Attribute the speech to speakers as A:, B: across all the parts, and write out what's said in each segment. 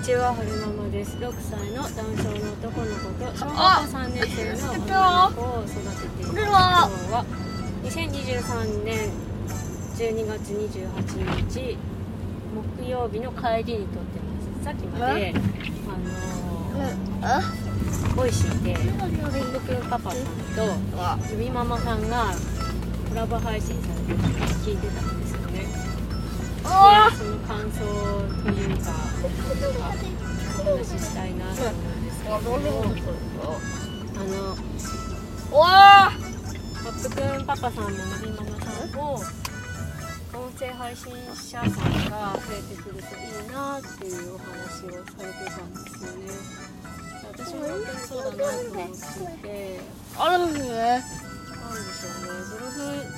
A: ちははるママです。6歳の男性の男の子と小学校3年生の女の子を育てています。今日は2023年12月28日木曜日の帰りに撮ってます。さっきまであの Voicy でりんごくんパパさん。とゆみママさんがコラボ配信されて聞いてたんですよね話ししたいなと思うんですけどあのパップくんパパさんもゆみママさんも音声配信者さんが増えてくるといいなっていうお話をされてたんですよね私も本当にそうだなと思ってて
B: あるんですね。
A: なんでしょうねブログ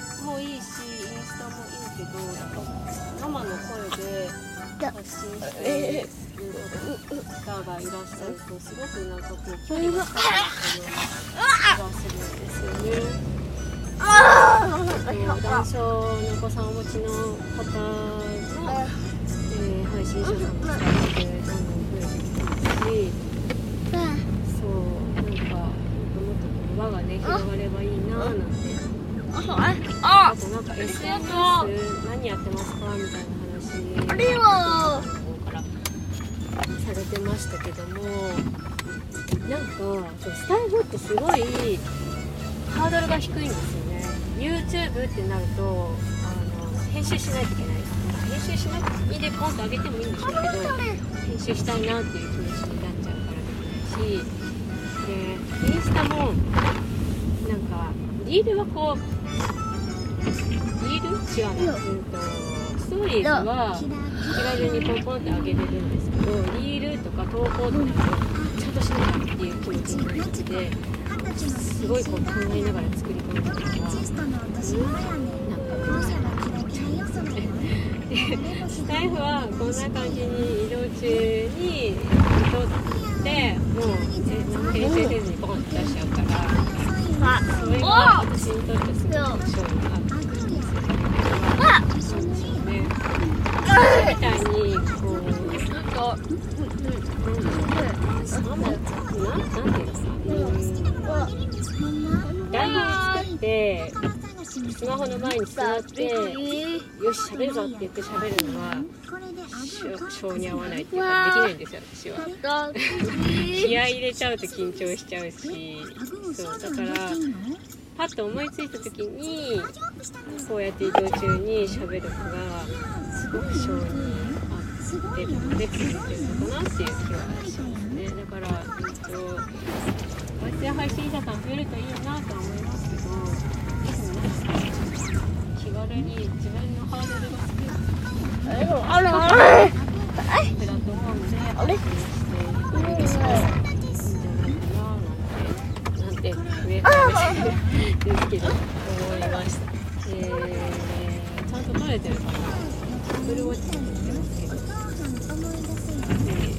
A: 発信している方がいらっしゃるとすごくなんかこう距離が近くなったような気がするんですよね。男性のお子さんをお持ちの方の、えー配信者さんも最近どんどん増えてきてますしそうなんかもっともっとこう輪がね広がればいいななんて
B: あ
A: あとなんか SNS 何やってますかみたいな話ましたけどもなんかスタイフってすごいハードルが低いんですよね。YouTube ってなるとあの編集しないといけない編集しないでポンと上げてもいいんでしょうけど編集したいなっていう気持ちになっちゃうからできないしでインスタもなんかリールはこうリール？違うな、うんとストーリーズは気軽にポンポンって上げれるんですけどリールとか投稿とかをちゃんとしなきゃっていう気持ちになっててすごいこう考えながら作り込んだりとかでスタイフはこんな感じに移動中に撮ってもう編集せずにポンって出しちゃうからそれが私にとってすごく勝利なんなんていうのかな台本作ってスマホの前に座ってよし喋るぞって言って喋るのは性に合わないっていうかできないんですよ私は気合い入れちゃうと緊張しちゃうしそうだからパッと思いついた時にこうやって移動中に喋るのがすごく性に合ってるので続いてるのかなっていう気はします配信者さん増えるといいなとは思いますけどでもなんか気軽に自分のハードルが低い
B: あるある
A: プラットフォームで発信していくれるといんじゃないかななんてなんて上から。ですけど思いました、えー、ちゃんと撮れてるかな Apple Watch に撮ってますけど、えー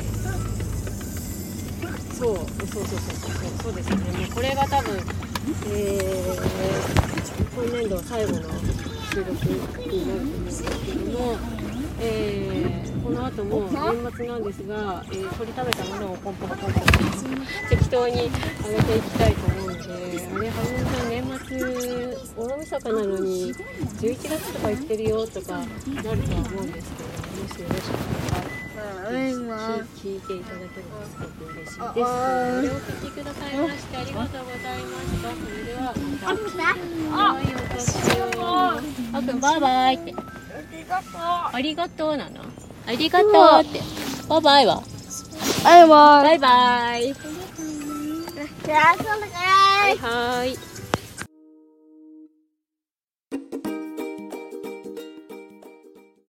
A: そうそうそうそうそうそうですねもうこれが多分えー、今年度最後の収録になると思うんですけども、えーこの後も年末なんですが、えー、取り食べたものをポンポンポンポン適当にあげていきたいと思うんであれ羽生さん年末大晦日なのに11月とか行ってるよとかなるとは思うんですけどもしよろしかったら。聞いていただければすごく嬉しいです。お聞きくださいましてありがとうございました。それではまた。はい、お年を。あくんバイバイって。ありがとうなの？ありがとうって。バイバイバイバイ。
B: じゃあそれから
A: はいはい。